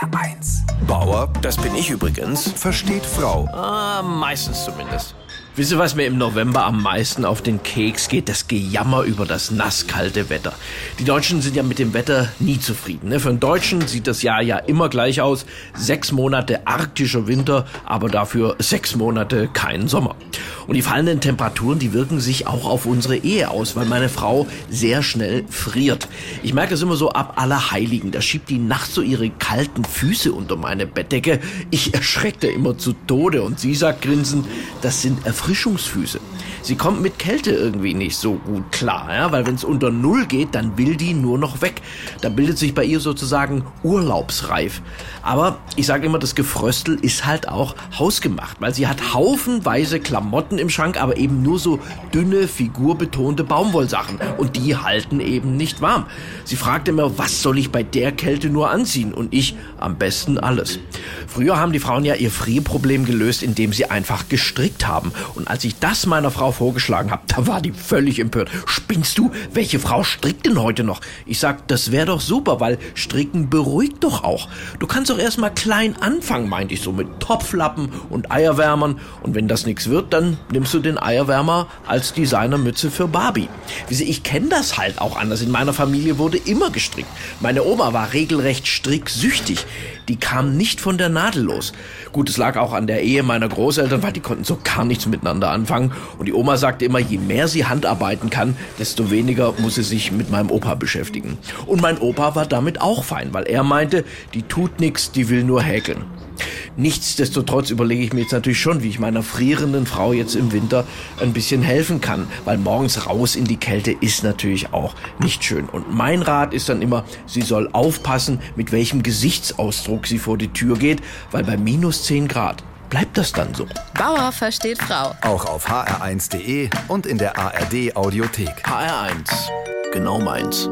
HR1. Bauer, das bin ich übrigens, Versteht Frau. ah, meistens zumindest. Wisst ihr, was mir im November am meisten auf den Keks geht? Das Gejammer über das nasskalte Wetter. Die Deutschen sind ja mit dem Wetter nie zufrieden. Ne? Für einen Deutschen sieht das Jahr ja immer gleich aus. Sechs Monate arktischer Winter, aber dafür sechs Monate kein Sommer. Und die fallenden Temperaturen, die wirken sich auch auf unsere Ehe aus, weil meine Frau sehr schnell friert. Ich merke es immer so ab Allerheiligen. Da schiebt die nachts so ihre kalten Füße unter meine Bettdecke. Ich erschreckte immer zu Tode und sie sagt grinsend, das sind Erfrischungsfüße. Sie kommt mit Kälte irgendwie nicht so gut klar, ja, weil wenn es unter Null geht, dann will die nur noch weg. Da bildet sich bei ihr sozusagen Urlaubsreif. Aber ich sage immer, das Gefröstel ist halt auch hausgemacht, weil sie hat haufenweise Klamotten im Schrank, aber eben nur so dünne, figurbetonte Baumwollsachen. Und die halten eben nicht warm. Sie fragt immer, was soll ich bei der Kälte nur anziehen? Und ich, am besten alles. Früher haben die Frauen ja ihr Frierproblem gelöst, indem sie einfach gestrickt haben. Und als ich das meiner Frau vorgeschlagen habe, da war die völlig empört. Spinnst du? Welche Frau strickt denn heute noch? Ich sag, das wäre doch super, weil Stricken beruhigt doch auch. Du kannst doch erstmal klein anfangen, meinte ich so, mit Topflappen und Eierwärmern. Und wenn das nichts wird, dann nimmst du den Eierwärmer als Designermütze für Barbie. Wie sie, ich kenne das halt auch anders. In meiner Familie wurde immer gestrickt. Meine Oma war regelrecht stricksüchtig. Die kam nicht von der Nadel los. Gut, es lag auch an der Ehe meiner Großeltern, weil die konnten so gar nichts miteinander anfangen. Und die Oma sagte immer, je mehr sie Handarbeiten kann, desto weniger muss sie sich mit meinem Opa beschäftigen. Und mein Opa war damit auch fein, weil er meinte, die tut nichts, die will nur häkeln. Nichtsdestotrotz überlege ich mir jetzt natürlich schon, wie ich meiner frierenden Frau jetzt im Winter ein bisschen helfen kann, weil morgens raus in die Kälte ist natürlich auch nicht schön. Und mein Rat ist dann immer, sie soll aufpassen, mit welchem Gesichtsausdruck sie vor die Tür geht, weil bei minus 10 Grad bleibt das dann so. Bauer versteht Frau. Auch auf hr1.de und in der ARD Audiothek. HR1, genau meins.